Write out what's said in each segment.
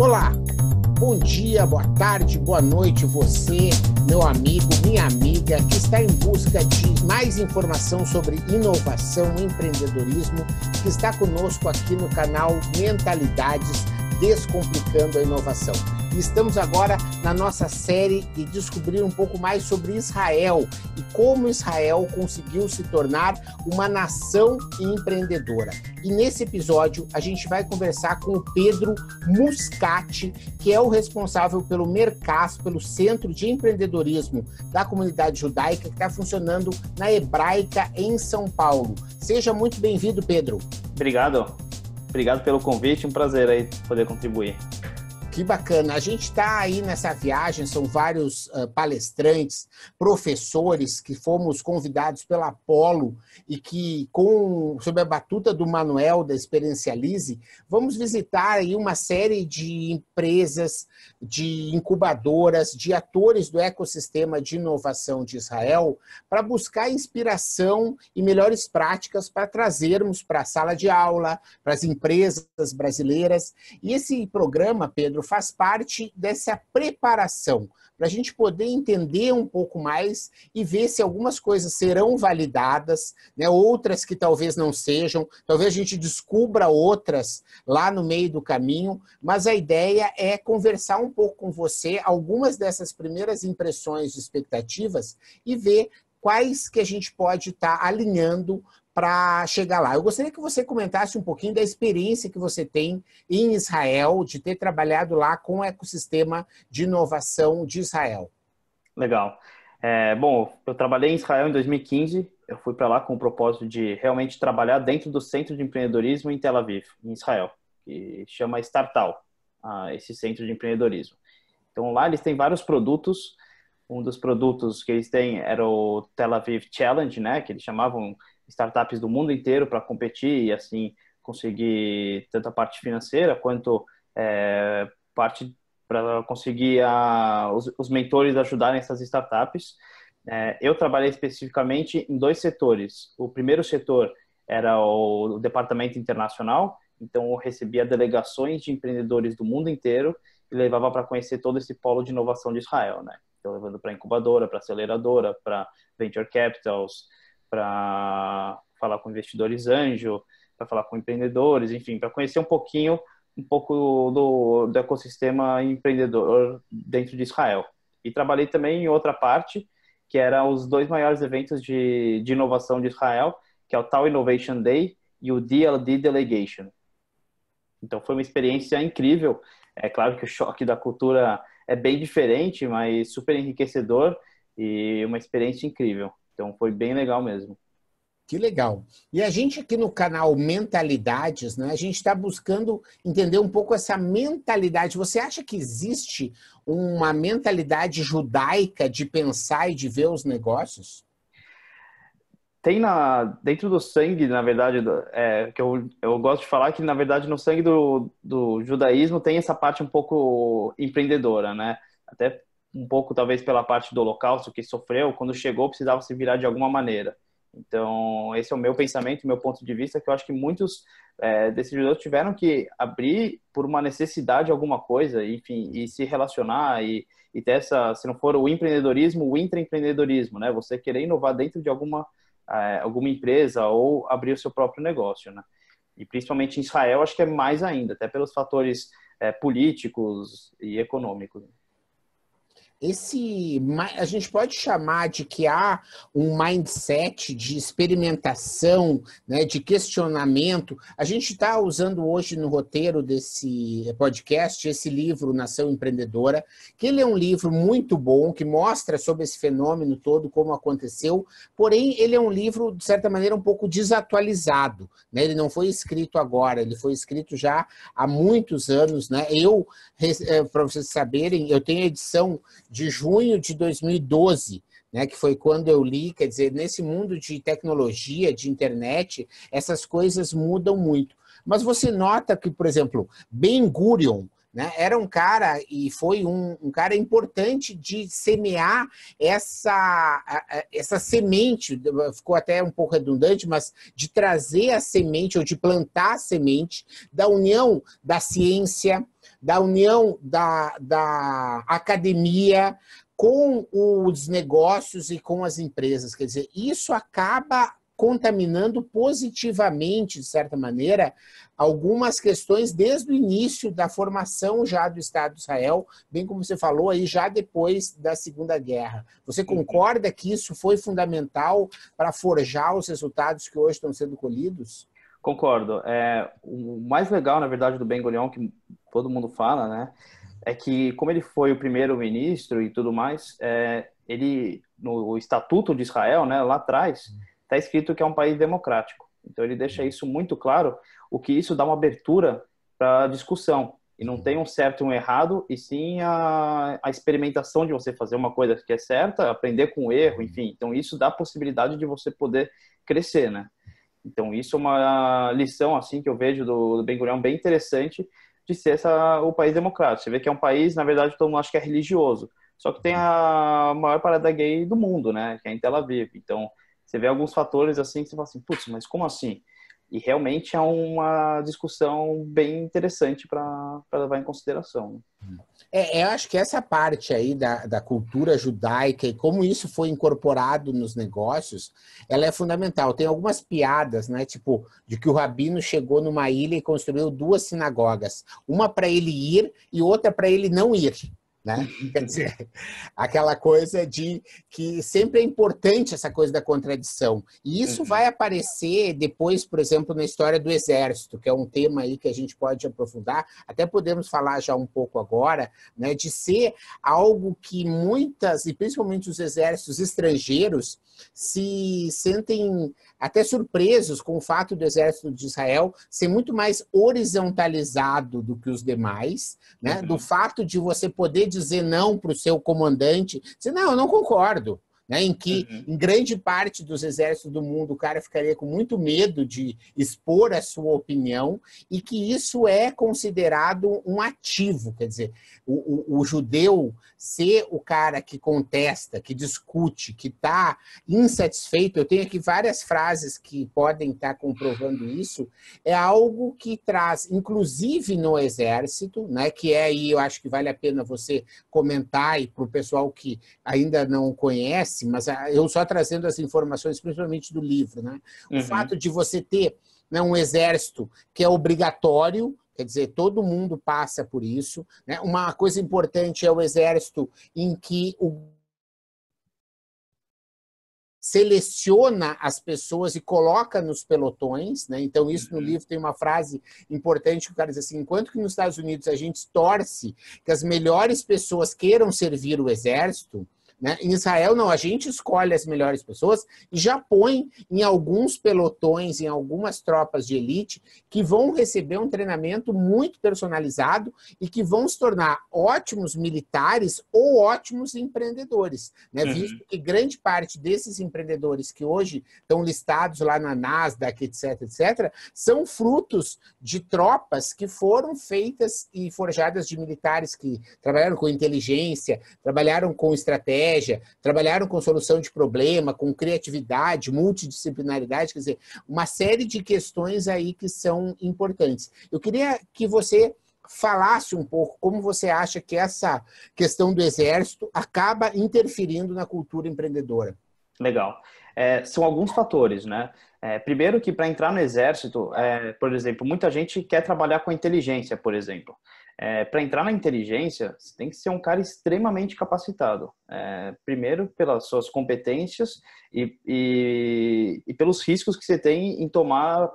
Olá, bom dia, boa tarde, boa noite, você, meu amigo, minha amiga, que está em busca de mais informação sobre inovação, empreendedorismo, que está conosco aqui no canal Mentalidades Descomplicando a Inovação. E estamos agora na nossa série de descobrir um pouco mais sobre Israel e como Israel conseguiu se tornar uma nação empreendedora. E nesse episódio a gente vai conversar com o Pedro Muscati, que é o responsável pelo Mercas, pelo Centro de Empreendedorismo da Comunidade Judaica, que está funcionando na Hebraica em São Paulo. Seja muito bem-vindo, Pedro. Obrigado. Obrigado pelo convite, um prazer aí poder contribuir. Que bacana. A gente está aí nessa viagem, são vários uh, palestrantes, professores que fomos convidados pela Apolo e que, com, sob a batuta do Manuel da Experiencialize, vamos visitar aí uma série de empresas, de incubadoras, de atores do ecossistema de inovação de Israel para buscar inspiração e melhores práticas para trazermos para a sala de aula, para as empresas brasileiras. E esse programa, Pedro, Pedro, faz parte dessa preparação para a gente poder entender um pouco mais e ver se algumas coisas serão validadas, né? outras que talvez não sejam, talvez a gente descubra outras lá no meio do caminho, mas a ideia é conversar um pouco com você algumas dessas primeiras impressões e expectativas e ver quais que a gente pode estar tá alinhando para chegar lá. Eu gostaria que você comentasse um pouquinho da experiência que você tem em Israel, de ter trabalhado lá com o ecossistema de inovação de Israel. Legal. É, bom, eu trabalhei em Israel em 2015. Eu fui para lá com o propósito de realmente trabalhar dentro do Centro de Empreendedorismo em Tel Aviv, em Israel, que chama Startal, esse centro de empreendedorismo. Então lá eles têm vários produtos. Um dos produtos que eles têm era o Tel Aviv Challenge, né, que eles chamavam startups do mundo inteiro para competir e assim conseguir tanto a parte financeira quanto é, parte para conseguir a, os, os, mentores ajudarem essas startups. É, eu trabalhei especificamente em dois setores. O primeiro setor era o, o departamento internacional, então eu recebia delegações de empreendedores do mundo inteiro e levava para conhecer todo esse polo de inovação de Israel, né? Então levando para incubadora, para aceleradora, para venture capitals, para falar com investidores anjo, para falar com empreendedores, enfim, para conhecer um pouquinho um pouco do, do ecossistema empreendedor dentro de Israel. E trabalhei também em outra parte, que era os dois maiores eventos de, de inovação de Israel, que é o Tal Innovation Day e o DLD Delegation. Então foi uma experiência incrível. É claro que o choque da cultura é bem diferente, mas super enriquecedor e uma experiência incrível. Então foi bem legal mesmo. Que legal. E a gente aqui no canal Mentalidades, né, a gente está buscando entender um pouco essa mentalidade. Você acha que existe uma mentalidade judaica de pensar e de ver os negócios? Tem na, dentro do sangue, na verdade, é, que eu, eu gosto de falar que, na verdade, no sangue do, do judaísmo tem essa parte um pouco empreendedora, né? Até um pouco talvez pela parte do holocausto que sofreu, quando chegou precisava se virar de alguma maneira. Então, esse é o meu pensamento, meu ponto de vista, que eu acho que muitos é, desses judeus tiveram que abrir por uma necessidade alguma coisa, enfim, e se relacionar e, e ter essa, se não for o empreendedorismo, o intraempreendedorismo, né? Você querer inovar dentro de alguma, é, alguma empresa ou abrir o seu próprio negócio, né? E principalmente em Israel, acho que é mais ainda, até pelos fatores é, políticos e econômicos esse a gente pode chamar de que há um mindset de experimentação, né, de questionamento. A gente está usando hoje no roteiro desse podcast esse livro Nação Empreendedora, que ele é um livro muito bom que mostra sobre esse fenômeno todo como aconteceu. Porém, ele é um livro de certa maneira um pouco desatualizado. Né? Ele não foi escrito agora, ele foi escrito já há muitos anos. Né? Eu, eh, para vocês saberem, eu tenho edição de junho de 2012, né, que foi quando eu li, quer dizer, nesse mundo de tecnologia, de internet, essas coisas mudam muito. Mas você nota que, por exemplo, Ben Gurion, né, era um cara e foi um, um, cara importante de semear essa, essa semente, ficou até um pouco redundante, mas de trazer a semente ou de plantar a semente da união da ciência, da união da, da academia com os negócios e com as empresas. Quer dizer, isso acaba contaminando positivamente, de certa maneira, algumas questões desde o início da formação já do Estado de Israel, bem como você falou aí, já depois da Segunda Guerra. Você concorda que isso foi fundamental para forjar os resultados que hoje estão sendo colhidos? Concordo. É, o mais legal, na verdade, do Ben Gurion, que todo mundo fala, né, é que como ele foi o primeiro ministro e tudo mais, é, ele no Estatuto de Israel, né, lá atrás, está escrito que é um país democrático. Então ele deixa isso muito claro, o que isso dá uma abertura para discussão. E não tem um certo e um errado, e sim a, a experimentação de você fazer uma coisa que é certa, aprender com o erro, enfim. Então isso dá a possibilidade de você poder crescer, né? Então isso é uma lição assim que eu vejo do, do Ben Gurion bem interessante de ser essa, o país democrático. Você vê que é um país, na verdade, todo mundo acha que é religioso, só que tem a maior parada gay do mundo, né? Que é em Tel Aviv. Então você vê alguns fatores assim que você fala assim, putz, mas como assim? E realmente é uma discussão bem interessante para levar em consideração. Né? É, eu acho que essa parte aí da, da cultura judaica e como isso foi incorporado nos negócios, ela é fundamental. Tem algumas piadas, né? Tipo, de que o rabino chegou numa ilha e construiu duas sinagogas, uma para ele ir e outra para ele não ir. Né? Quer dizer, aquela coisa de que sempre é importante essa coisa da contradição. E isso uhum. vai aparecer depois, por exemplo, na história do exército, que é um tema aí que a gente pode aprofundar, até podemos falar já um pouco agora, né, de ser algo que muitas, e principalmente os exércitos estrangeiros, se sentem até surpresos com o fato do exército de Israel ser muito mais horizontalizado do que os demais, né? Uhum. Do fato de você poder dizer não para o seu comandante, dizer, não, eu não concordo né, em que, uhum. em grande parte dos exércitos do mundo, o cara ficaria com muito medo de expor a sua opinião, e que isso é considerado um ativo, quer dizer, o, o, o judeu ser o cara que contesta, que discute, que está insatisfeito, eu tenho aqui várias frases que podem estar tá comprovando isso, é algo que traz, inclusive no exército, né, que é aí, eu acho que vale a pena você comentar, e para o pessoal que ainda não conhece, mas ah, eu só trazendo as informações, principalmente do livro, né? O uhum. fato de você ter né, um exército que é obrigatório, quer dizer, todo mundo passa por isso. Né? Uma coisa importante é o exército em que o seleciona as pessoas e coloca nos pelotões, né? Então isso no uhum. livro tem uma frase importante que o cara diz assim: enquanto que nos Estados Unidos a gente torce que as melhores pessoas queiram servir o exército, né? Em Israel, não, a gente escolhe as melhores pessoas e já põe em alguns pelotões, em algumas tropas de elite, que vão receber um treinamento muito personalizado e que vão se tornar ótimos militares ou ótimos empreendedores. Né? Uhum. Visto que grande parte desses empreendedores que hoje estão listados lá na Nasdaq, etc., etc., são frutos de tropas que foram feitas e forjadas de militares que trabalharam com inteligência, trabalharam com estratégia estratégia, trabalharam com solução de problema, com criatividade, multidisciplinaridade, quer dizer, uma série de questões aí que são importantes. Eu queria que você falasse um pouco como você acha que essa questão do exército acaba interferindo na cultura empreendedora. Legal. É, são alguns fatores, né? É, primeiro que para entrar no exército, é, por exemplo, muita gente quer trabalhar com inteligência, por exemplo é, para entrar na inteligência, você tem que ser um cara extremamente capacitado. É, primeiro, pelas suas competências e, e, e, pelos riscos que você tem em tomar,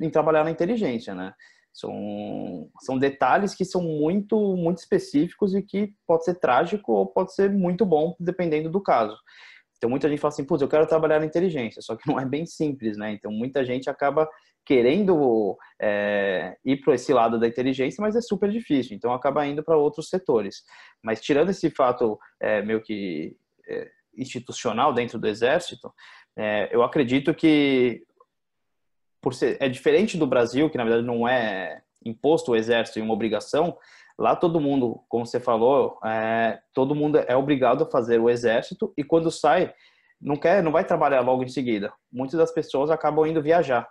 em trabalhar na inteligência, né? São, são detalhes que são muito, muito específicos e que pode ser trágico ou pode ser muito bom, dependendo do caso. Então, muita gente fala assim, putz, eu quero trabalhar na inteligência, só que não é bem simples, né? Então, muita gente acaba querendo é, ir para esse lado da inteligência, mas é super difícil, então acaba indo para outros setores. Mas tirando esse fato é, meio que é, institucional dentro do Exército, é, eu acredito que por ser, é diferente do Brasil, que na verdade não é imposto o Exército e uma obrigação, lá todo mundo, como você falou, é, todo mundo é obrigado a fazer o Exército e quando sai não quer, não vai trabalhar logo em seguida. Muitas das pessoas acabam indo viajar.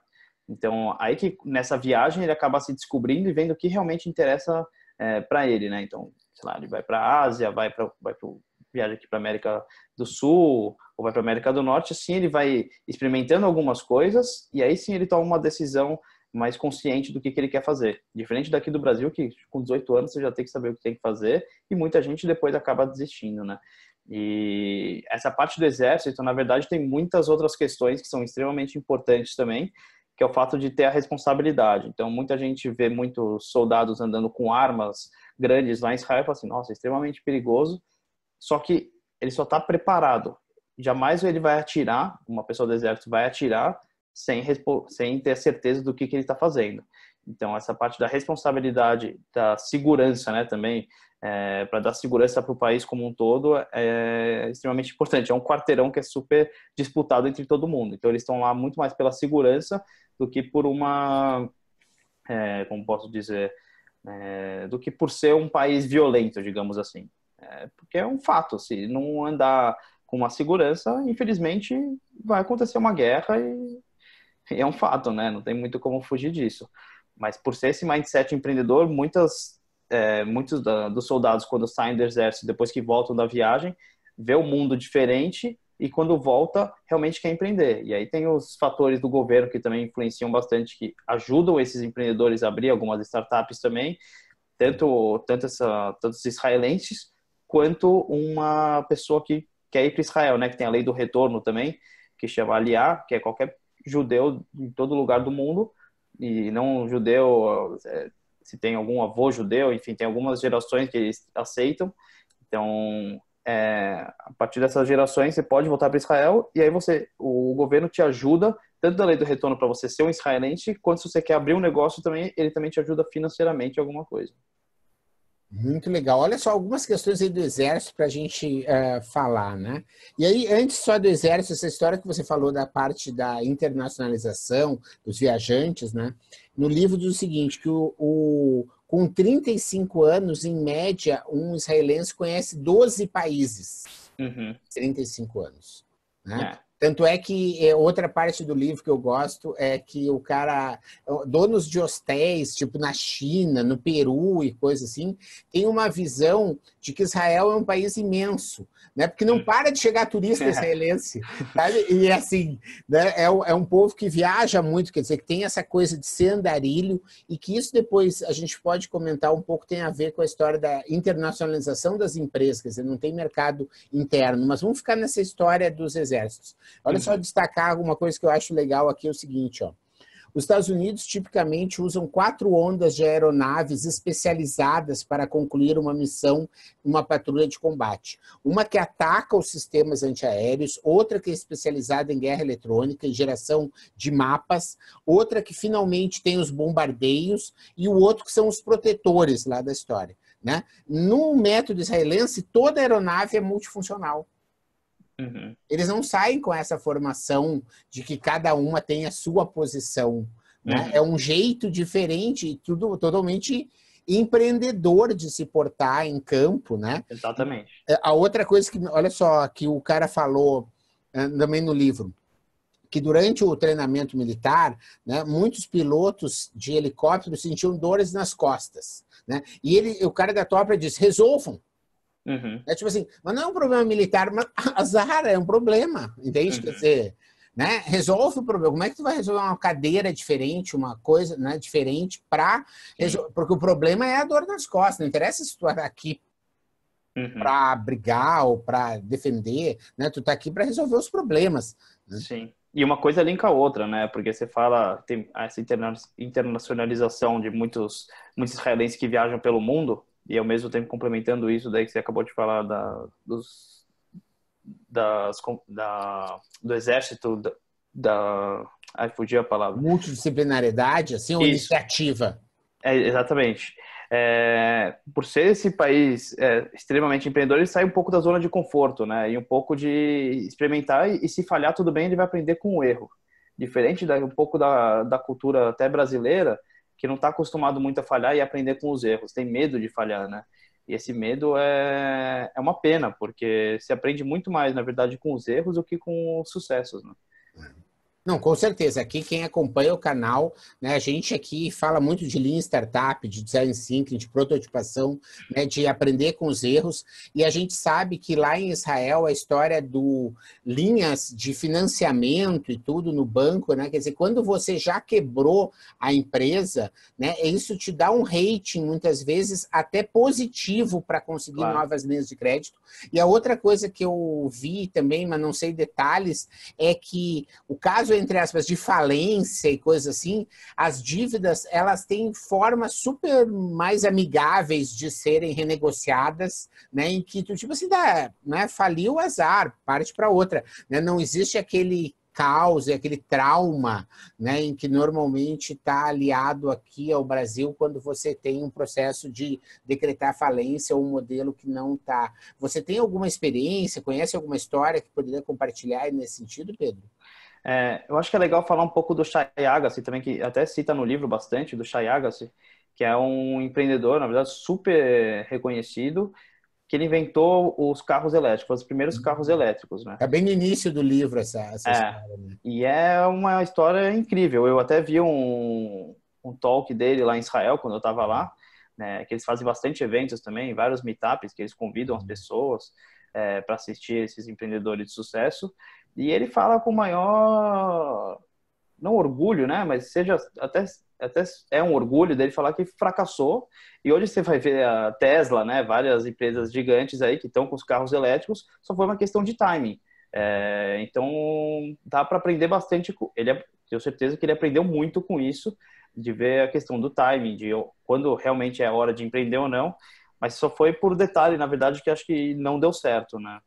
Então, aí que nessa viagem ele acaba se descobrindo e vendo o que realmente interessa é, para ele, né? Então, sei lá, ele vai para a Ásia, vai para vai pro, viaja aqui para América do Sul ou vai para América do Norte, assim ele vai experimentando algumas coisas e aí sim ele toma uma decisão mais consciente do que, que ele quer fazer. Diferente daqui do Brasil, que com 18 anos você já tem que saber o que tem que fazer e muita gente depois acaba desistindo, né? E essa parte do exército, na verdade, tem muitas outras questões que são extremamente importantes também, que é o fato de ter a responsabilidade. Então, muita gente vê muitos soldados andando com armas grandes lá em Israel e fala assim: nossa, é extremamente perigoso. Só que ele só está preparado. Jamais ele vai atirar, uma pessoa do exército vai atirar sem, sem ter certeza do que, que ele está fazendo. Então, essa parte da responsabilidade, da segurança, né, também, é, para dar segurança para o país como um todo, é extremamente importante. É um quarteirão que é super disputado entre todo mundo. Então, eles estão lá muito mais pela segurança do que por uma, é, como posso dizer, é, do que por ser um país violento, digamos assim. É, porque é um fato, se não andar com uma segurança, infelizmente vai acontecer uma guerra e, e é um fato, né? Não tem muito como fugir disso. Mas por ser esse mindset empreendedor, muitas, é, muitos da, dos soldados, quando saem do exército, depois que voltam da viagem, vê o mundo diferente e quando volta, realmente quer empreender. E aí tem os fatores do governo que também influenciam bastante, que ajudam esses empreendedores a abrir algumas startups também, tanto, tanto, essa, tanto os israelenses, quanto uma pessoa que quer ir para Israel, né? Que tem a lei do retorno também, que chama Aliá, que é qualquer judeu em todo lugar do mundo, e não judeu, é, se tem algum avô judeu, enfim, tem algumas gerações que eles aceitam. Então, é, a partir dessas gerações, você pode voltar para Israel e aí você, o governo te ajuda tanto da lei do retorno para você ser um israelense, quanto se você quer abrir um negócio também, ele também te ajuda financeiramente em alguma coisa. Muito legal. Olha só algumas questões aí do exército para a gente uh, falar, né? E aí, antes só do exército, essa história que você falou da parte da internacionalização dos viajantes, né? No livro diz o seguinte, que o, o com 35 anos, em média, um israelense conhece 12 países. Uhum. 35 anos. Né? É. Tanto é que é, outra parte do livro que eu gosto é que o cara, donos de hostéis, tipo na China, no Peru e coisa assim, tem uma visão de que Israel é um país imenso, né? Porque não para de chegar turista israelense, sabe? E assim, né? é, é um povo que viaja muito, quer dizer, que tem essa coisa de ser andarilho e que isso depois a gente pode comentar um pouco, tem a ver com a história da internacionalização das empresas, quer dizer, não tem mercado interno, mas vamos ficar nessa história dos exércitos. Olha só destacar alguma coisa que eu acho legal aqui, é o seguinte, ó. Os Estados Unidos tipicamente usam quatro ondas de aeronaves especializadas para concluir uma missão, uma patrulha de combate. Uma que ataca os sistemas antiaéreos, outra que é especializada em guerra eletrônica e geração de mapas, outra que finalmente tem os bombardeios e o outro que são os protetores lá da história. Né? No método israelense, toda aeronave é multifuncional. Uhum. Eles não saem com essa formação de que cada uma tem a sua posição. Né? Uhum. É um jeito diferente, tudo totalmente empreendedor de se portar em campo, né? Exatamente. É, a outra coisa que, olha só, que o cara falou é, também no livro, que durante o treinamento militar, né, muitos pilotos de helicóptero sentiam dores nas costas, né? E ele, o cara da tropa disse: resolvam, Uhum. É tipo assim, mas não é um problema militar, mas azar é um problema, entende? Uhum. Quer dizer, né? Resolve o problema. Como é que tu vai resolver uma cadeira diferente, uma coisa né, diferente para Porque o problema é a dor nas costas. Não interessa se tu está aqui uhum. para brigar ou para defender, né? Tu está aqui para resolver os problemas. Né? Sim. E uma coisa linka a outra, né? Porque você fala, tem essa internacionalização de muitos, muitos israelenses que viajam pelo mundo, e ao mesmo tempo complementando isso daí que você acabou de falar da, dos, das, da, do exército, da, da ai, fugiu a palavra. Multidisciplinariedade, assim, ou isso. iniciativa? É, exatamente. É, por ser esse país é, extremamente empreendedor, ele sai um pouco da zona de conforto, né? E um pouco de experimentar e, e se falhar tudo bem, ele vai aprender com o erro. Diferente da, um pouco da, da cultura até brasileira, que não está acostumado muito a falhar e aprender com os erros, tem medo de falhar, né? E esse medo é, é uma pena, porque se aprende muito mais, na verdade, com os erros do que com os sucessos, né? Não, com certeza. Aqui quem acompanha o canal, né, a gente aqui fala muito de Lean Startup, de Design Thinking, de prototipação, né, de aprender com os erros. E a gente sabe que lá em Israel a história do linhas de financiamento e tudo no banco, né, quer dizer, quando você já quebrou a empresa, né, isso te dá um rating muitas vezes até positivo para conseguir claro. novas linhas de crédito. E a outra coisa que eu vi também, mas não sei detalhes, é que o caso entre aspas, de falência e coisas assim, as dívidas elas têm formas super mais amigáveis de serem renegociadas, né? Em que tu, tipo assim, dá, né? Faliu o azar, parte para outra. Né? Não existe aquele caos e aquele trauma, né, em que normalmente está aliado aqui ao Brasil quando você tem um processo de decretar falência ou um modelo que não está. Você tem alguma experiência, conhece alguma história que poderia compartilhar nesse sentido, Pedro? É, eu acho que é legal falar um pouco do Shai Agassi também, que até cita no livro bastante, do Shai Agassi, que é um empreendedor, na verdade, super reconhecido, que ele inventou os carros elétricos, os primeiros carros elétricos, né? É bem no início do livro essa, essa é, história. Né? E é uma história incrível. Eu até vi um, um talk dele lá em Israel, quando eu estava lá, né, que eles fazem bastante eventos também, vários meetups que eles convidam as pessoas é, para assistir esses empreendedores de sucesso. E ele fala com maior, não orgulho, né? Mas seja até, até é um orgulho dele falar que fracassou. E hoje você vai ver a Tesla, né? Várias empresas gigantes aí que estão com os carros elétricos, só foi uma questão de timing. É, então dá para aprender bastante. Ele tenho certeza que ele aprendeu muito com isso, de ver a questão do timing, de quando realmente é hora de empreender ou não. Mas só foi por detalhe, na verdade, que acho que não deu certo, né?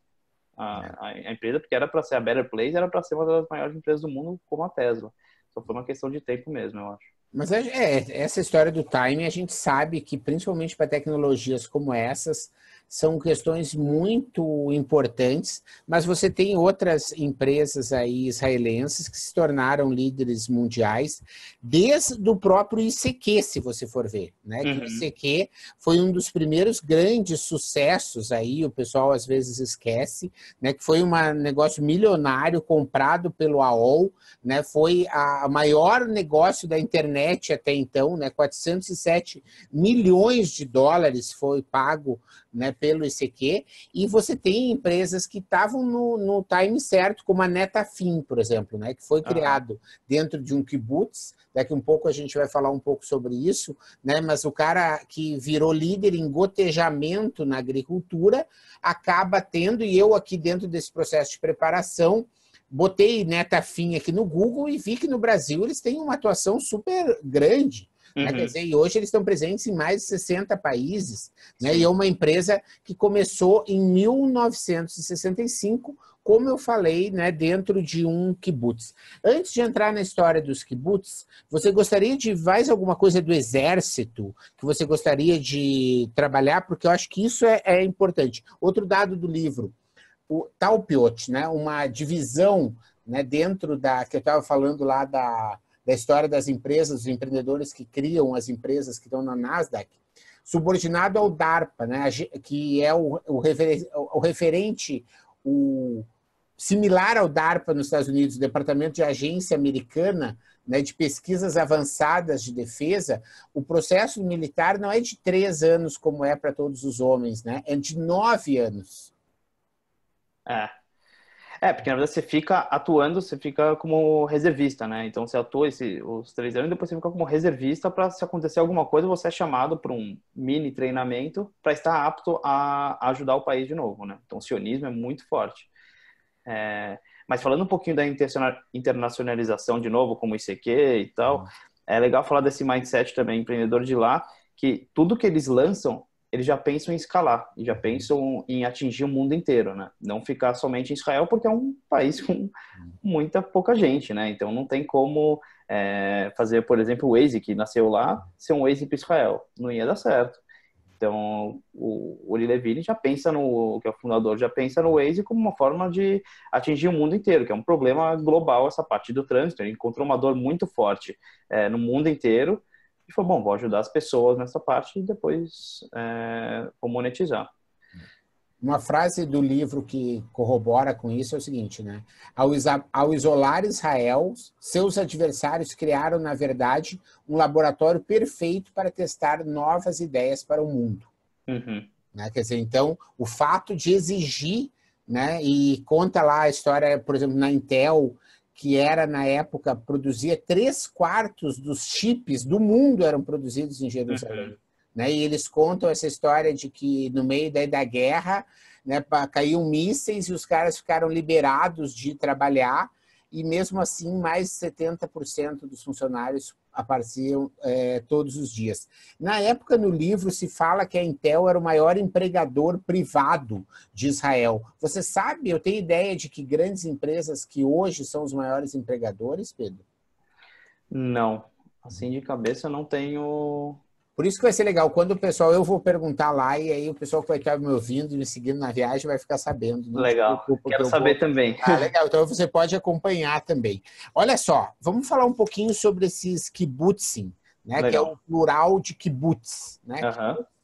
A, a, empresa, porque era para ser a Better Place, era para ser uma das maiores empresas do mundo, como a Tesla. Só foi uma questão de tempo mesmo, eu acho. Mas é, é essa história do timing, a gente sabe que, principalmente para tecnologias como essas, são questões muito importantes, mas você tem outras empresas aí israelenses que se tornaram líderes mundiais, desde o próprio ICQ, se você for ver, né? Uhum. o ICQ foi um dos primeiros grandes sucessos aí, o pessoal às vezes esquece, né? Que foi um negócio milionário comprado pelo AOL, né? Foi a maior negócio da internet até então, né? 407 milhões de dólares foi pago né, pelo ICQ, e você tem empresas que estavam no, no time certo, como a Netafim, por exemplo, né, que foi criado dentro de um kibbutz, daqui um pouco a gente vai falar um pouco sobre isso, né, mas o cara que virou líder em gotejamento na agricultura acaba tendo, e eu aqui dentro desse processo de preparação, botei Netafim aqui no Google e vi que no Brasil eles têm uma atuação super grande. Né? Quer dizer, e hoje eles estão presentes em mais de 60 países, né? e é uma empresa que começou em 1965, como eu falei, né, dentro de um kibbutz. Antes de entrar na história dos kibbutz, você gostaria de mais alguma coisa do exército que você gostaria de trabalhar? Porque eu acho que isso é, é importante. Outro dado do livro, o Talpiot, né, uma divisão né, dentro da que eu estava falando lá da da história das empresas, dos empreendedores que criam as empresas que estão na Nasdaq, subordinado ao DARPA, né, que é o, o, refer, o referente, o similar ao DARPA nos Estados Unidos, o Departamento de Agência Americana né, de Pesquisas Avançadas de Defesa, o processo militar não é de três anos como é para todos os homens, né, é de nove anos. É, é, porque na verdade você fica atuando, você fica como reservista, né? Então você atua esse, os três anos e depois você fica como reservista para se acontecer alguma coisa você é chamado para um mini treinamento para estar apto a, ajudar o país de novo, né? Então o sionismo é muito forte. É, mas falando um pouquinho da internacionalização de novo, como ICQ e tal, uhum. é legal falar desse mindset também empreendedor de lá, que tudo que eles lançam eles já pensam em escalar já pensam em atingir o mundo inteiro, né? Não ficar somente em Israel, porque é um país com muita pouca gente, né? Então não tem como é, fazer, por exemplo, o Waze, que nasceu lá, ser um Waze para Israel. Não ia dar certo. Então, o Uri Levine já pensa no, que é o fundador, já pensa no Waze como uma forma de atingir o mundo inteiro, que é um problema global essa parte do trânsito. Ele encontrou uma dor muito forte é, no mundo inteiro e falou, bom, vou ajudar as pessoas nessa parte e depois é, vou monetizar. Uma frase do livro que corrobora com isso é o seguinte, né? Ao, ao, isolar Israel, seus adversários criaram, na verdade, um laboratório perfeito para testar novas ideias para o mundo. Uhum. Né? Quer dizer, então, o fato de exigir, né? E conta lá a história, por exemplo, na Intel, que era na época produzia três quartos dos chips do mundo eram produzidos em Jerusalém. Uhum. Né? E eles contam essa história de que no meio da, da guerra né, caíam mísseis e os caras ficaram liberados de trabalhar e mesmo assim mais de 70% dos funcionários apareciam é, todos os dias. Na época, no livro, se fala que a Intel era o maior empregador privado de Israel. Você sabe, eu tenho ideia de que grandes empresas que hoje são os maiores empregadores, Pedro? Não. Assim de cabeça eu não tenho por isso que vai ser legal. Quando o pessoal, eu vou perguntar lá e aí o pessoal que vai estar me ouvindo e me seguindo na viagem vai ficar sabendo. Né? Legal. Quero que saber vou... também. Ah, legal. Então você pode acompanhar também. Olha só, vamos falar um pouquinho sobre esses kibbutzim, né? Legal. Que é o plural de kibbutz, né?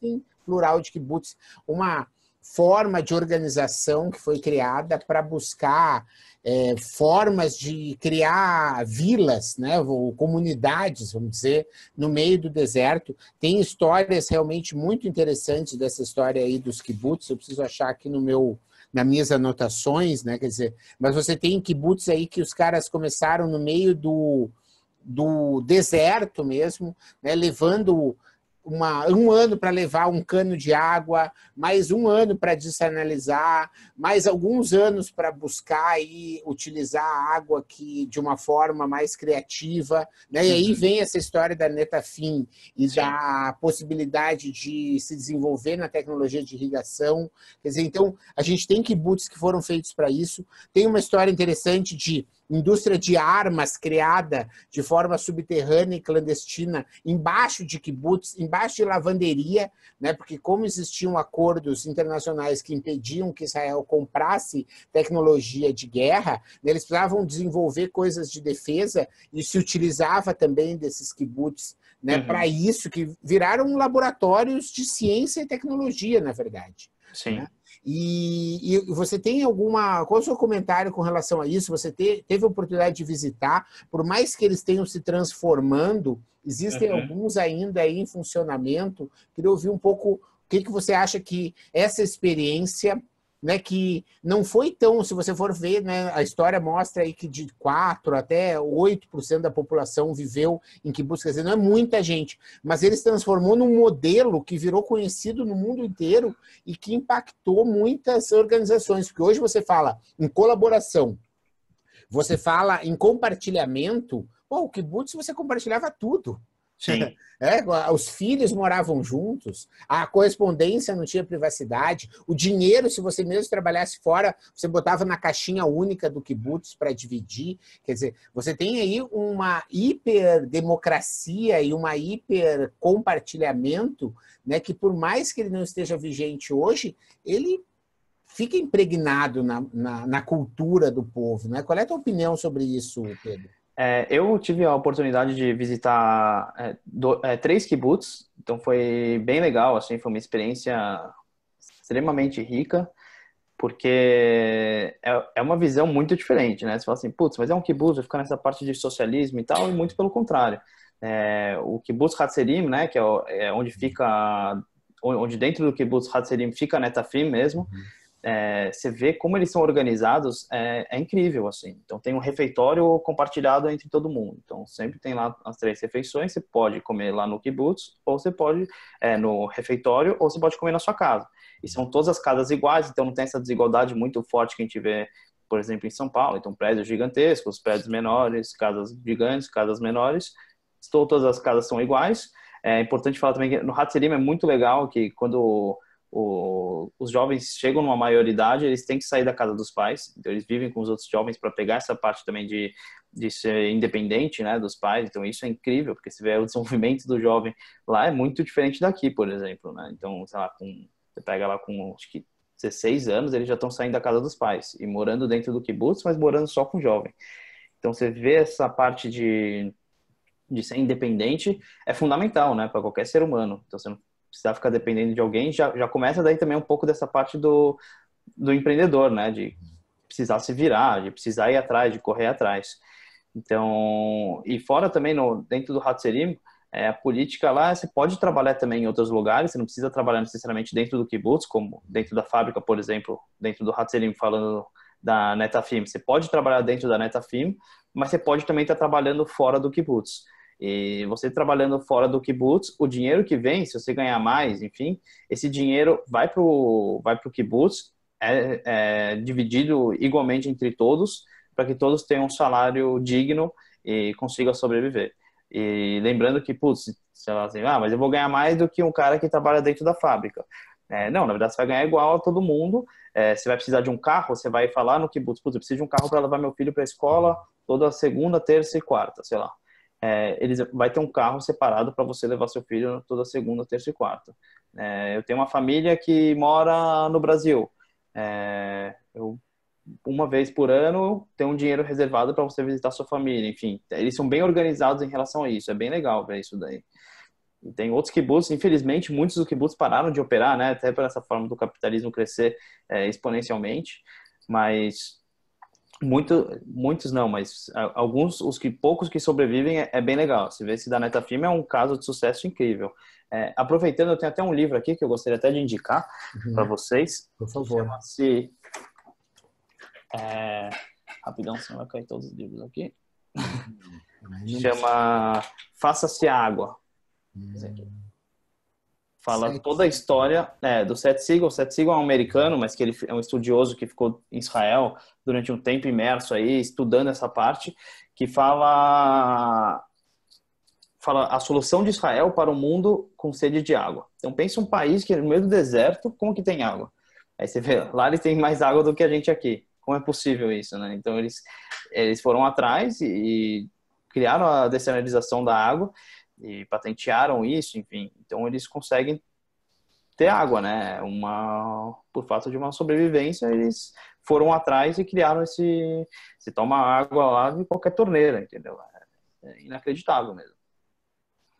Uhum. plural de kibbutz. Uma forma de organização que foi criada para buscar é, formas de criar vilas, né, ou comunidades, vamos dizer, no meio do deserto. Tem histórias realmente muito interessantes dessa história aí dos kibbutz. Eu preciso achar aqui no meu nas minhas anotações, né? Quer dizer, mas você tem kibbutz aí que os caras começaram no meio do, do deserto mesmo, né, levando uma, um ano para levar um cano de água, mais um ano para desanalisar, mais alguns anos para buscar e utilizar a água que, de uma forma mais criativa. Né? E aí uhum. vem essa história da Netafim e Sim. da possibilidade de se desenvolver na tecnologia de irrigação. Quer dizer, então, a gente tem kibbutz que foram feitos para isso. Tem uma história interessante de indústria de armas criada de forma subterrânea e clandestina embaixo de kibbutz, embaixo de lavanderia, né? Porque como existiam acordos internacionais que impediam que Israel comprasse tecnologia de guerra, né? eles precisavam desenvolver coisas de defesa e se utilizava também desses kibbutz, né? Uhum. Para isso que viraram laboratórios de ciência e tecnologia, na verdade. Sim. Né? E, e, você tem alguma. Qual é o seu comentário com relação a isso? Você te, teve a oportunidade de visitar, por mais que eles tenham se transformando, existem uhum. alguns ainda aí em funcionamento. Queria ouvir um pouco o que, que você acha que essa experiência né, que não foi tão, se você for ver, né, a história mostra aí que de 4 até 8% da população viveu em kibbutz, quer dizer, não é muita gente, mas ele se transformou num modelo que virou conhecido no mundo inteiro e que impactou muitas organizações, porque hoje você fala em colaboração, você fala em compartilhamento, pô, o kibbutz você compartilhava tudo. Sim. É, os filhos moravam juntos, a correspondência não tinha privacidade, o dinheiro, se você mesmo trabalhasse fora, você botava na caixinha única do kibbutz para dividir. Quer dizer, você tem aí uma hiperdemocracia e uma hiper compartilhamento, né, que por mais que ele não esteja vigente hoje, ele fica impregnado na, na, na cultura do povo. Né? Qual é a tua opinião sobre isso, Pedro? É, eu tive a oportunidade de visitar é, do, é, três kibbutz, então foi bem legal, assim, foi uma experiência extremamente rica, porque é, é uma visão muito diferente, né? Você fala assim, putz, mas é um kibbutz, vai ficar nessa parte de socialismo e tal, e muito pelo contrário. É, o kibbutz Hatzerim, né, que é, é, onde fica, onde dentro do kibbutz Hatzerim fica a Netafim mesmo, uhum é, você vê como eles são organizados, é, é, incrível, assim. Então, tem um refeitório compartilhado entre todo mundo. Então, sempre tem lá as três refeições, você pode comer lá no kibbutz, ou você pode é, no refeitório, ou você pode comer na sua casa. E são todas as casas iguais, então não tem essa desigualdade muito forte que a gente vê, por exemplo, em São Paulo. Então, prédios gigantescos, prédios menores, casas gigantes, casas menores. Todas as casas são iguais. É importante falar também que no Hatzerim é muito legal que quando o, os jovens chegam numa maioridade, eles têm que sair da casa dos pais, então eles vivem com os outros jovens para pegar essa parte também de, de ser independente, né, dos pais. Então isso é incrível, porque se vê o desenvolvimento do jovem lá é muito diferente daqui, por exemplo, né? Então, sei lá, com, você pega lá com acho que 16 anos, eles já estão saindo da casa dos pais e morando dentro do kibbutz, mas morando só com jovem. Então você vê essa parte de de ser independente é fundamental, né, para qualquer ser humano. Então você não precisar ficar dependendo de alguém, já, já começa daí também um pouco dessa parte do, do empreendedor, né? De precisar se virar, de precisar ir atrás, de correr atrás. Então, e fora também, no, dentro do Hatzerim, é, a política lá, você pode trabalhar também em outros lugares, você não precisa trabalhar necessariamente dentro do kibbutz, como dentro da fábrica, por exemplo, dentro do Hatzerim, falando da Netafim. Você pode trabalhar dentro da Netafim, mas você pode também estar trabalhando fora do kibbutz. E você trabalhando fora do kibbutz, o dinheiro que vem, se você ganhar mais, enfim, esse dinheiro vai para o vai pro é, é dividido igualmente entre todos, para que todos tenham um salário digno e consigam sobreviver. E lembrando que, putz, sei lá, assim, ah, mas eu vou ganhar mais do que um cara que trabalha dentro da fábrica. É, não, na verdade você vai ganhar igual a todo mundo. É, você vai precisar de um carro, você vai falar no kibbutz, putz, eu preciso de um carro para levar meu filho para a escola toda segunda, terça e quarta, sei lá. É, eles vai ter um carro separado para você levar seu filho toda segunda, terça e quarta. É, eu tenho uma família que mora no Brasil. É, eu uma vez por ano tem um dinheiro reservado para você visitar sua família, enfim. Eles são bem organizados em relação a isso, é bem legal ver isso daí. Tem outros kibbutz, infelizmente, muitos dos kibbutz pararam de operar, né, até por essa forma do capitalismo crescer é, exponencialmente, mas muito, muitos não, mas alguns, os que poucos que sobrevivem é, é bem legal. Se vê se da Netafim é um caso de sucesso incrível. É, aproveitando, eu tenho até um livro aqui que eu gostaria até de indicar uhum. para vocês. Por favor. Chama-se é... Rapidão, senão vai cair todos os livros aqui. Chama Faça-se Água. Fala Sete. toda a história é, do Seth Siegel. O Seth Siegel é um americano, mas que ele é um estudioso que ficou em Israel durante um tempo imerso aí, estudando essa parte, que fala fala a solução de Israel para o mundo com sede de água. Então pensa um país que no meio do deserto, como que tem água? Aí você vê, lá eles têm mais água do que a gente aqui como é possível isso, né? Então eles eles foram atrás e, e criaram a dessalinização da água e patentearam isso, enfim. Então eles conseguem ter água, né? Uma por fato de uma sobrevivência, eles foram atrás e criaram esse se toma água lá de qualquer torneira, entendeu? É, é inacreditável mesmo.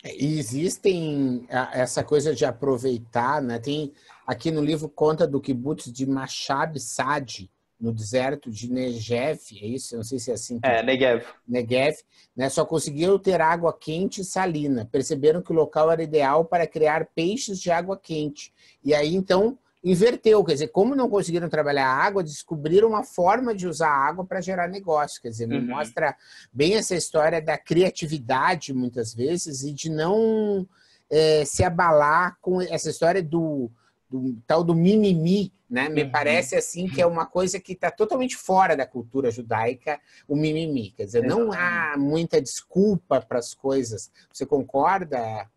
É, e existem essa coisa de aproveitar, né? Tem aqui no livro conta do kibbutz de Machab Sadi, no deserto de Negev, é isso? Eu não sei se é assim. Que... É, Negev. Negev, né? Só conseguiram ter água quente e salina. Perceberam que o local era ideal para criar peixes de água quente. E aí, então, inverteu. Quer dizer, como não conseguiram trabalhar a água, descobriram uma forma de usar a água para gerar negócio. Quer dizer, uhum. mostra bem essa história da criatividade, muitas vezes, e de não é, se abalar com essa história do do tal do mimimi, né? Me uhum. parece assim que é uma coisa que está totalmente fora da cultura judaica, o mimimi. Quer dizer, não há muita desculpa para as coisas. Você concorda?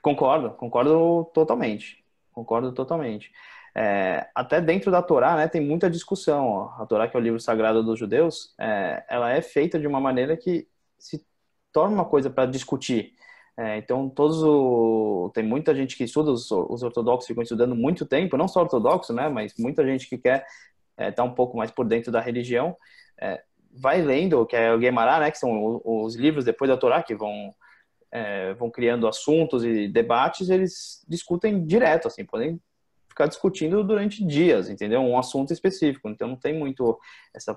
Concordo, concordo totalmente. Concordo totalmente. É, até dentro da Torá, né, tem muita discussão. Ó. A Torá, que é o livro sagrado dos judeus, é, ela é feita de uma maneira que se torna uma coisa para discutir. É, então, todos o... tem muita gente que estuda, os, os, ortodoxos ficam estudando muito tempo, não só ortodoxo, né, mas muita gente que quer estar é, tá um pouco mais por dentro da religião, é, vai lendo, que é o Guemará, né, que são os, livros depois da Torá, que vão, é, vão criando assuntos e debates, eles discutem direto, assim, podem ficar discutindo durante dias, entendeu? Um assunto específico, então não tem muito essa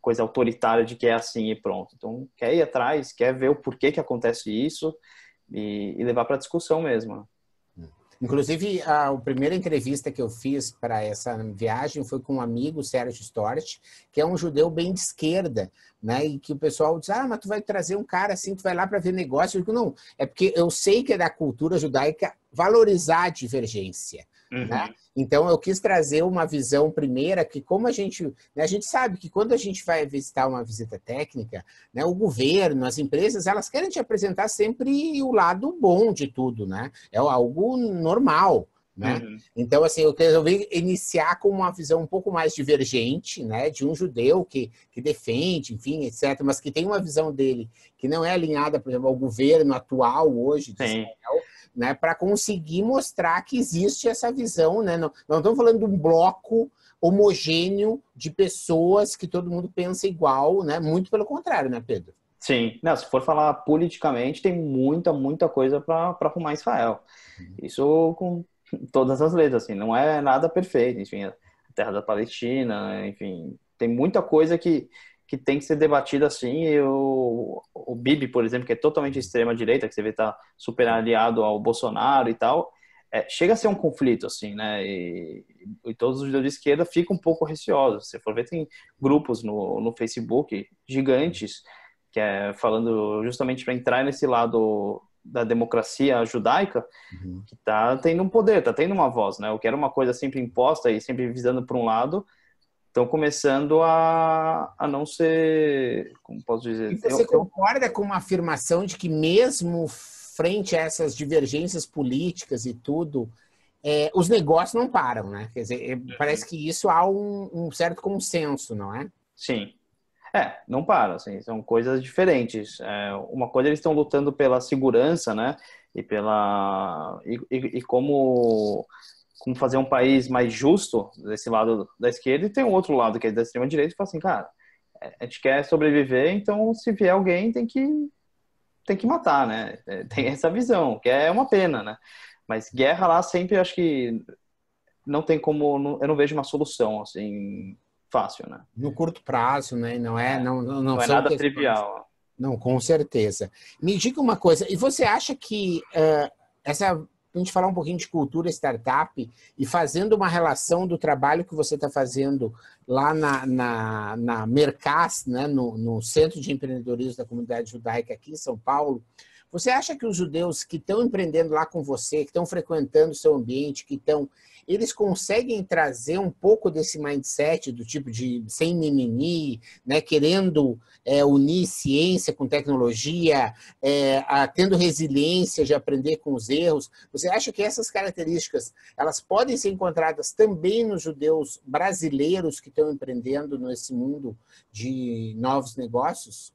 coisa autoritária de que é assim e pronto. Então, quer ir atrás, quer ver o porquê que acontece isso, e, e levar para discussão mesmo. Inclusive, a, a, primeira entrevista que eu fiz para essa viagem foi com um amigo, Sérgio Storch, que é um judeu bem de esquerda, né? E que o pessoal diz: Ah, mas tu vai trazer um cara assim, tu vai lá para ver negócio. Eu digo: Não, é porque eu sei que é da cultura judaica valorizar a divergência. Uhum. Né? Então eu quis trazer uma visão primeira que como a gente né, a gente sabe que quando a gente vai visitar uma visita técnica, né, o governo, as empresas, elas querem te apresentar sempre o lado bom de tudo, né? É algo normal. Né? Uhum. Então, assim, eu resolvi iniciar com uma visão um pouco mais divergente, né, de um judeu que, que defende, enfim, etc., mas que tem uma visão dele que não é alinhada, por exemplo, ao governo atual hoje de Israel, né, para conseguir mostrar que existe essa visão, né? Não, não estamos falando de um bloco homogêneo de pessoas que todo mundo pensa igual, né? Muito pelo contrário, né, Pedro? Sim, não, se for falar politicamente, tem muita, muita coisa para arrumar Israel. Uhum. Isso com todas as letras, assim, não é nada perfeito, enfim, a terra da Palestina, enfim, tem muita coisa que, que tem que ser debatida assim, e o, o Bibi, por exemplo, que é totalmente extrema-direita, que você vê tá super aliado ao Bolsonaro e tal, é, chega a ser um conflito, assim, né? E, e, todos os de esquerda ficam um pouco receosos. Se for ver, tem grupos no, no Facebook gigantes que é falando justamente para entrar nesse lado da democracia judaica, uhum. que está tendo um poder, está tendo uma voz, né? O que era uma coisa sempre imposta e sempre visando para um lado, estão começando a, a não ser, como posso dizer... E você eu, concorda eu... com uma afirmação de que mesmo frente a essas divergências políticas e tudo, é, os negócios não param, né? Quer dizer, é, uhum. parece que isso há um, um, certo consenso, não é? Sim. É, não para, assim, são coisas diferentes. É, uma coisa eles estão lutando pela segurança, né? E pela e, e, e, como como fazer um país mais justo desse lado da esquerda e tem um outro lado que é da extrema direita e fala assim, cara, é, a gente quer sobreviver, então se vier alguém tem que tem que matar, né? É, tem essa visão, que é uma pena, né? Mas guerra lá sempre acho que não tem como, eu não vejo uma solução assim fácil, né? No curto prazo, né? Não é, não, não, não, é nada trivial. Não, com certeza. Me diga uma coisa, e você acha que uh, essa a gente falar um pouquinho de cultura startup e fazendo uma relação do trabalho que você está fazendo lá na, na, na Mercas, né, no, no Centro de Empreendedorismo da Comunidade Judaica aqui em São Paulo, você acha que os judeus que estão empreendendo lá com você, que estão frequentando o seu ambiente, que estão eles conseguem trazer um pouco desse mindset do tipo de sem mimimi, né, querendo é, unir ciência com tecnologia, é, a, tendo resiliência de aprender com os erros. Você acha que essas características elas podem ser encontradas também nos judeus brasileiros que estão empreendendo nesse mundo de novos negócios?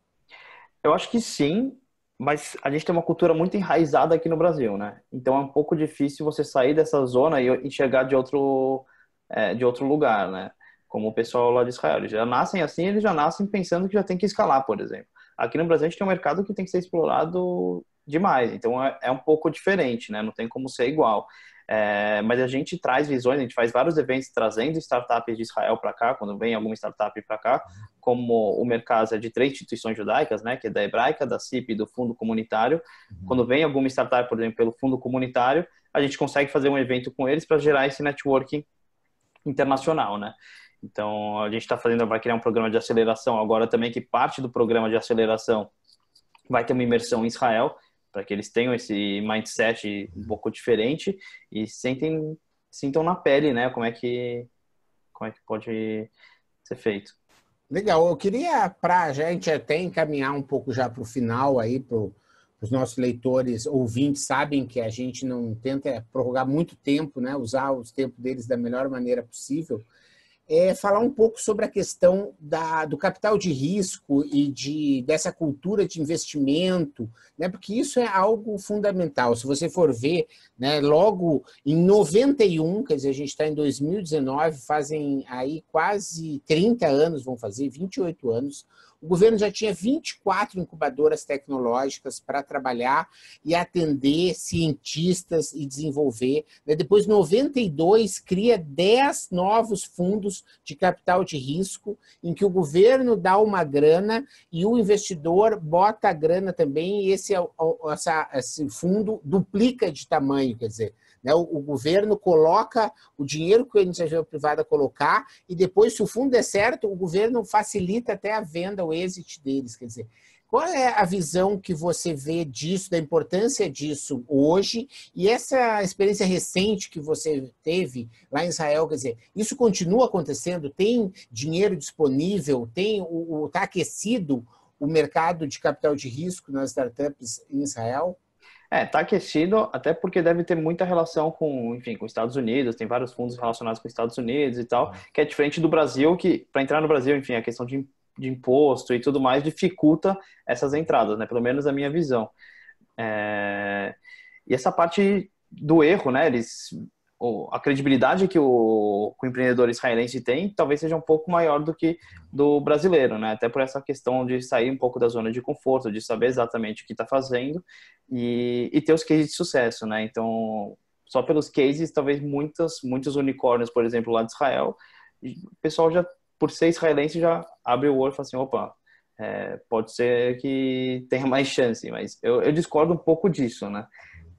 Eu acho que sim, mas a gente tem uma cultura muito enraizada aqui no Brasil, né? Então é um pouco difícil você sair dessa zona e enxergar de outro, é, de outro lugar, né? Como o pessoal lá de Israel. Eles já nascem assim, eles já nascem pensando que já tem que escalar, por exemplo. Aqui no Brasil a gente tem um mercado que tem que ser explorado demais, então é, é um pouco diferente, né? Não tem como ser igual. É, mas a gente traz visões, a gente faz vários eventos trazendo startups de Israel para cá, quando vem alguma startup para cá, como o Mercado é de três instituições judaicas, né, que é da Hebraica, da CIP e do Fundo Comunitário. Uhum. Quando vem alguma startup, por exemplo, pelo Fundo Comunitário, a gente consegue fazer um evento com eles para gerar esse networking internacional, né? Então, a gente está fazendo, vai criar um programa de aceleração agora também, que parte do programa de aceleração vai ter uma imersão em Israel, para que eles tenham esse mindset um pouco diferente e sentem, sintam na pele, né, como é que como é que pode ser feito. Legal, eu queria para a gente até encaminhar um pouco já para o final aí para os nossos leitores, ouvintes sabem que a gente não tenta prorrogar muito tempo, né, usar os tempos deles da melhor maneira possível é falar um pouco sobre a questão da, do capital de risco e de, dessa cultura de investimento, né? porque isso é algo fundamental. Se você for ver, né, logo em 91, quer dizer, a gente está em 2019, fazem aí quase 30 anos, vão fazer 28 anos, o governo já tinha 24 incubadoras tecnológicas para trabalhar e atender cientistas e desenvolver. Né? Depois, 92, cria 10 novos fundos de capital de risco, em que o governo dá uma grana e o investidor bota a grana também, e esse, essa, esse fundo duplica de tamanho, quer dizer, né? O, o, governo coloca o dinheiro que a iniciativa privada colocar e depois, se o fundo der certo, o governo facilita até a venda, o exit deles. Quer dizer, qual é a visão que você vê disso, da importância disso hoje e essa experiência recente que você teve lá em Israel? Quer dizer, isso continua acontecendo? Tem dinheiro disponível? Tem o está aquecido o mercado de capital de risco nas startups em Israel? É, tá aquecido, até porque deve ter muita relação com, enfim, com os Estados Unidos, tem vários fundos relacionados com os Estados Unidos e tal, que é diferente do Brasil, que para entrar no Brasil, enfim, a questão de, de imposto e tudo mais dificulta essas entradas, né? Pelo menos a minha visão. É... E essa parte do erro, né? Eles a credibilidade que o, o, empreendedor israelense tem talvez seja um pouco maior do que do brasileiro, né? Até por essa questão de sair um pouco da zona de conforto, de saber exatamente o que está fazendo e, e, ter os cases de sucesso, né? Então, só pelos cases, talvez muitas, muitos unicórnios, por exemplo, lá de Israel, o pessoal já, por ser israelense, já abre o olho e fala assim, opa, é, pode ser que tenha mais chance, mas eu, eu discordo um pouco disso, né?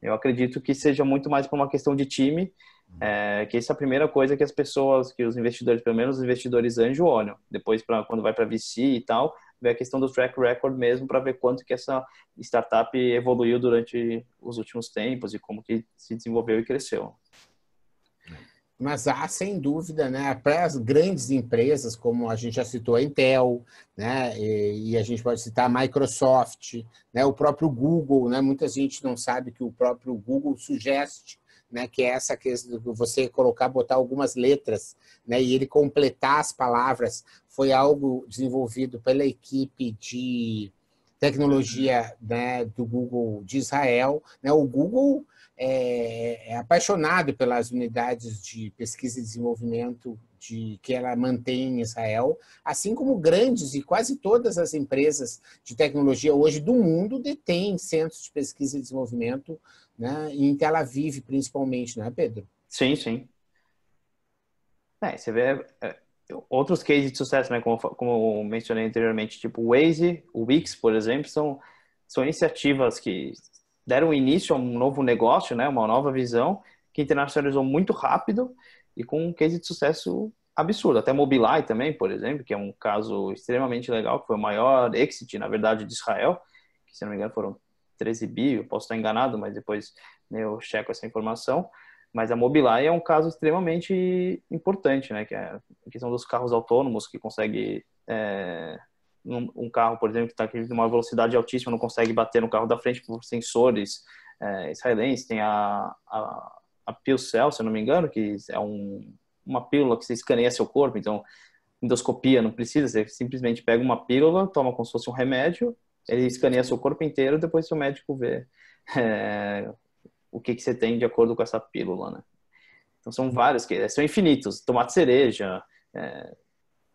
Eu acredito que seja muito mais por uma questão de time, é, que essa é a primeira coisa que as pessoas, que os investidores, pelo menos os investidores anjo olham. Depois, pra, quando vai para VC e tal, vê a questão do track record mesmo para ver quanto que essa startup evoluiu durante os últimos tempos e como que se desenvolveu e cresceu. Mas há, sem dúvida, né, para as grandes empresas, como a gente já citou a Intel, né, e, e, a gente pode citar a Microsoft, né, o próprio Google, né, muita gente não sabe que o próprio Google sugere né, que é essa questão de você colocar, botar algumas letras, né, e ele completar as palavras, foi algo desenvolvido pela equipe de tecnologia né, do Google de Israel. Né, o Google é, é, apaixonado pelas unidades de pesquisa e desenvolvimento de, que ela mantém em Israel, assim como grandes e quase todas as empresas de tecnologia hoje do mundo detêm centros de pesquisa e desenvolvimento né, em Tel Aviv, principalmente, não é, Pedro? Sim, sim. É, você vê é, outros cases de sucesso, né, como, como mencionei anteriormente, tipo o Waze, o Wix, por exemplo, são, são iniciativas que deram início a um novo negócio, né, uma nova visão, que internacionalizou muito rápido e com um case de sucesso absurdo. Até Mobileye também, por exemplo, que é um caso extremamente legal, que foi o maior exit, na verdade, de Israel, que se não me engano foram 13 bi, eu posso estar enganado, mas depois né, eu checo essa informação. Mas a Mobileye é um caso extremamente importante, né? Que é a questão dos carros autônomos que consegue é, um, um, carro, por exemplo, que está aqui numa velocidade altíssima, não consegue bater no carro da frente por sensores é, israelenses. Tem a, a, a PillCell, se eu não me engano, que é um, uma pílula que você escaneia seu corpo. Então, endoscopia não precisa, você simplesmente pega uma pílula, toma como se fosse um remédio, ele escaneia seu corpo inteiro, depois seu médico vê é, o que, que você tem de acordo com essa pílula, né? Então são vários, são infinitos. Tomate cereja, é,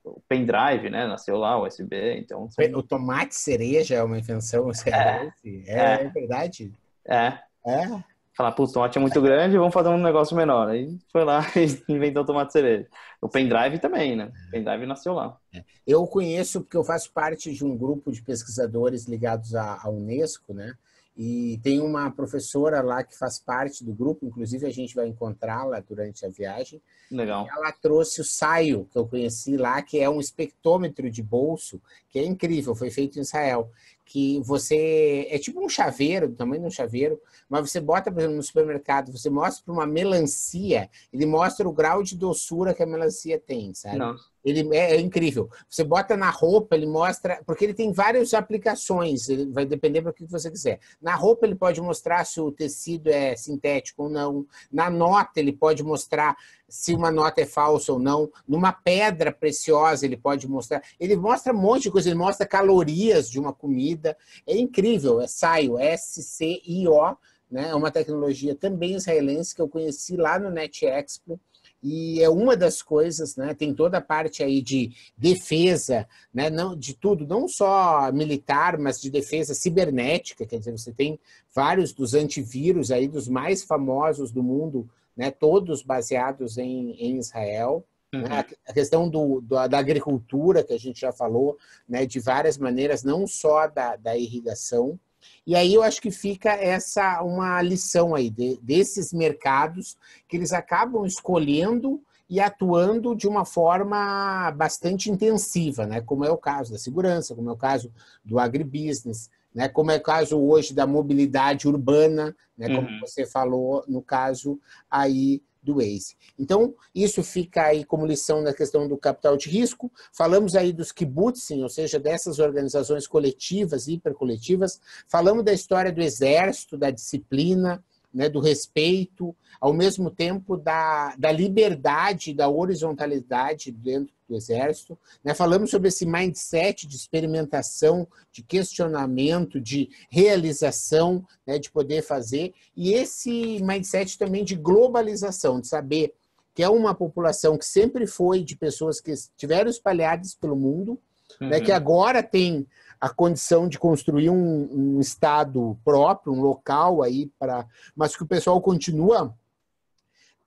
o pendrive, né? Nasceu lá, o USB, então... O tomate cereja é uma invenção é, é, é, verdade? É. É? Falar, putz, o tomate é muito grande, vamos fazer um negócio menor. Aí foi lá e inventou o tomate cereja. O pendrive também, né? O pendrive nasceu lá. É. Eu conheço porque eu faço parte de um grupo de pesquisadores ligados à Unesco, né? E tem uma professora lá que faz parte do grupo, inclusive a gente vai encontrá-la durante a viagem. Legal. ela trouxe o Saio, que eu conheci lá, que é um espectrômetro de bolso, que é incrível, foi feito em Israel. Que você. É tipo um chaveiro, do tamanho de um chaveiro, mas você bota, por exemplo, no supermercado, você mostra para uma melancia, ele mostra o grau de doçura que a melancia tem, sabe? Não. Ele é, é, incrível. Você bota na roupa, ele mostra, porque ele tem várias aplicações, vai depender do que você quiser. Na roupa ele pode mostrar se o tecido é sintético ou não. Na nota ele pode mostrar se uma nota é falsa ou não. Numa pedra preciosa ele pode mostrar. Ele mostra um monte de coisa, ele mostra calorias de uma comida. É incrível, é SCIO, S-C-I-O, né? É uma tecnologia também israelense que eu conheci lá no NetExpo. E é uma das coisas, né? Tem toda a parte aí de defesa, né? Não de tudo, não só militar, mas de defesa cibernética. Quer dizer, você tem vários dos antivírus aí dos mais famosos do mundo, né? Todos baseados em, em Israel. Né? Uhum. Né? A questão do, do, da agricultura que a gente já falou, né? De várias maneiras, não só da, da irrigação. E aí eu acho que fica essa uma lição aí de, desses mercados que eles acabam escolhendo e atuando de uma forma bastante intensiva, né? Como é o caso da segurança, como é o caso do agribusiness, né? Como é o caso hoje da mobilidade urbana, né? Como uhum. você falou no caso aí do Waze. Então, isso fica aí como lição na questão do capital de risco. Falamos aí dos kibbutzim, ou seja, dessas organizações coletivas, hipercoletivas. Falamos da história do exército, da disciplina, né, do respeito, ao mesmo tempo da, da liberdade, da horizontalidade dentro do Exército. Né? Falamos sobre esse mindset de experimentação, de questionamento, de realização, né, de poder fazer, e esse mindset também de globalização, de saber que é uma população que sempre foi de pessoas que estiveram espalhadas pelo mundo, uhum. né, que agora tem a condição de construir um, um estado próprio, um local aí para, mas que o pessoal continua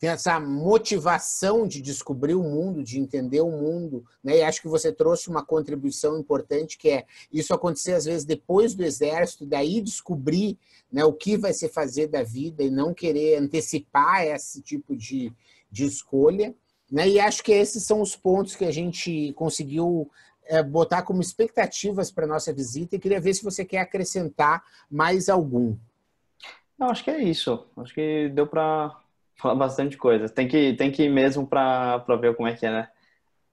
tem essa motivação de descobrir o mundo, de entender o mundo, né? E acho que você trouxe uma contribuição importante que é isso acontecer às vezes depois do exército, daí descobrir, né, o que vai se fazer da vida e não querer antecipar esse tipo de, de escolha, né? E acho que esses são os pontos que a gente conseguiu é, botar como expectativas para nossa visita e queria ver se você quer acrescentar mais algum. Não, acho que é isso. Acho que deu para falar bastante coisa. Tem que, tem que ir mesmo para ver como é que é, né?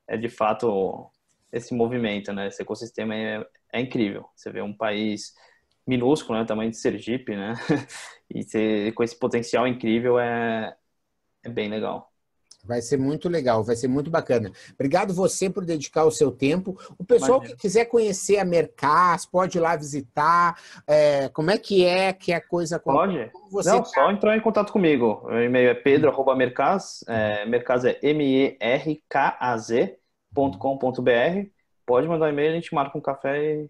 É de fato esse movimento, né? Esse ecossistema é, é incrível. Você vê um país minúsculo, né? Tamanho de Sergipe, né? E com esse potencial incrível é, é bem legal. Vai ser muito legal, vai ser muito bacana. Obrigado você por dedicar o seu tempo. O pessoal Imagina. que quiser conhecer a Mercas, pode ir lá visitar. É, como é que é que a coisa Pode. Você Não, tá... só entrar em contato comigo. O e-mail é pedro@mercas, é, Mercaz é m e r k a z.com.br. Pode mandar um e-mail, a gente marca um café e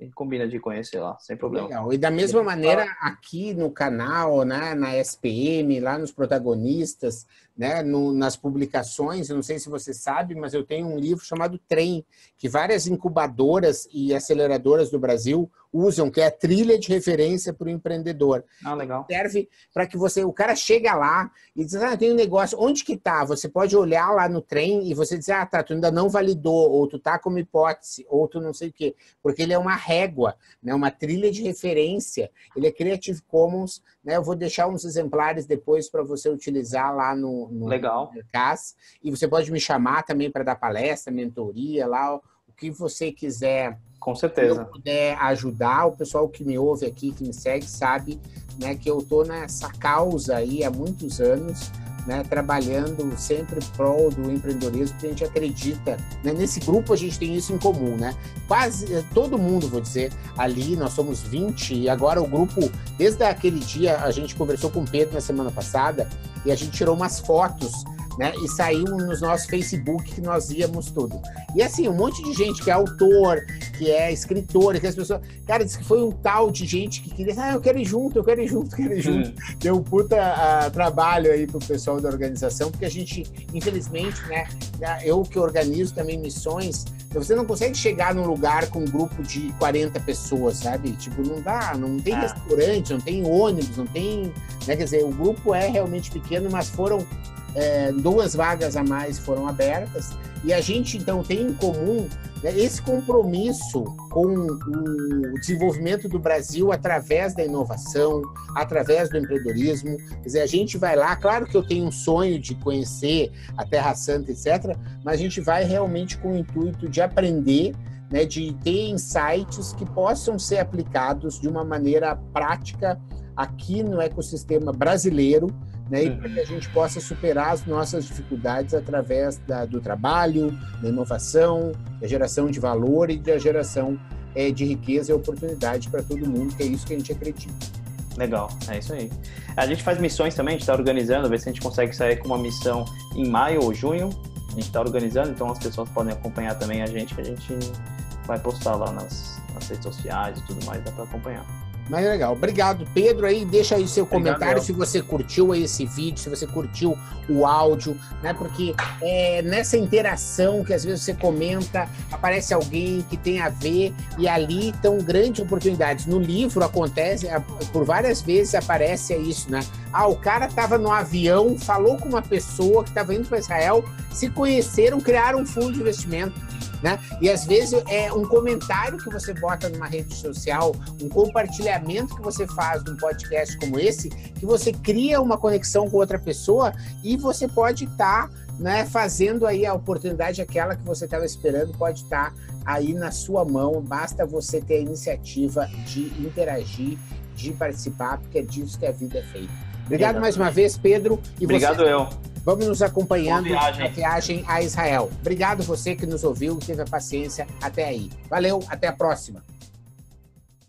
e combina de conhecer lá, sem problema. Legal. E da mesma maneira, aqui no canal, né, na SPM, lá nos protagonistas, né, no, nas publicações, eu não sei se você sabe, mas eu tenho um livro chamado Trem, que várias incubadoras e aceleradoras do Brasil usam, que é a trilha de referência para o empreendedor. Ah, legal. Serve para que você, o cara chega lá e diz, ah, tem um negócio, onde que tá? Você pode olhar lá no trem e você dizer, ah, tá, tu ainda não validou, ou tu tá como hipótese, ou tu não sei o quê, porque ele é uma régua, né, uma trilha de referência, ele é Creative Commons, né, eu vou deixar uns exemplares depois para você utilizar lá no, no, legal. CAS, e você pode me chamar também para dar palestra, mentoria lá, que você quiser com certeza. Se eu puder ajudar, o pessoal que me ouve aqui, que me segue, sabe né, que eu estou nessa causa aí há muitos anos, né, trabalhando sempre prol do empreendedorismo, porque a gente acredita. Né, nesse grupo a gente tem isso em comum, né? Quase eh, todo mundo, vou dizer, ali, nós somos 20, e agora o grupo, desde aquele dia, a gente conversou com o Pedro na semana passada, e a gente tirou umas fotos né? E saiu nos nossos Facebook que nós íamos tudo. E assim, um monte de gente que é autor, que é escritor, que as pessoas. Cara, disse que foi um tal de gente que queria, ah, eu quero ir junto, eu quero ir junto, eu quero ir junto. Hum. Deu um puta uh, trabalho aí pro pessoal da organização, porque a gente, infelizmente, né, eu que organizo também missões, você não consegue chegar num lugar com um grupo de 40 pessoas, sabe? Tipo, não dá, não tem ah. restaurante, não tem ônibus, não tem. Né? Quer dizer, o grupo é realmente pequeno, mas foram é, duas vagas a mais foram abertas e a gente então tem em comum né, esse compromisso com o desenvolvimento do Brasil através da inovação, através do empreendedorismo. Quer dizer, a gente vai lá, claro que eu tenho um sonho de conhecer a Terra Santa, etc., mas a gente vai realmente com o intuito de aprender né, de ter insights que possam ser aplicados de uma maneira prática aqui no ecossistema brasileiro, né, e para que a gente possa superar as nossas dificuldades através da, do trabalho, da inovação, da geração de valor e da geração é, de riqueza e oportunidade para todo mundo, que é isso que a gente acredita. Legal, é isso aí. A gente faz missões também, a gente está organizando, ver se a gente consegue sair com uma missão em maio ou junho. A gente está organizando, então as pessoas podem acompanhar também a gente, que a gente vai postar lá nas, nas redes sociais e tudo mais, dá para acompanhar. Mas é legal. Obrigado, Pedro. Aí deixa aí seu Obrigado, comentário se você curtiu esse vídeo, se você curtiu o áudio, né? Porque é nessa interação que às vezes você comenta, aparece alguém que tem a ver e ali estão grandes oportunidades. No livro acontece, por várias vezes aparece isso, né? Ah, o cara estava no avião, falou com uma pessoa que estava indo para Israel, se conheceram, criaram um fundo de investimento né? E às vezes é um comentário que você bota numa rede social, um compartilhamento que você faz num podcast como esse, que você cria uma conexão com outra pessoa e você pode estar tá, né, fazendo aí a oportunidade, aquela que você estava esperando, pode estar tá aí na sua mão. Basta você ter a iniciativa de interagir de participar, porque é disso que a vida é feita. Obrigado mais uma vez, Pedro. E Obrigado você, eu. Vamos nos acompanhando viagem. na viagem a Israel. Obrigado você que nos ouviu e teve a paciência até aí. Valeu, até a próxima.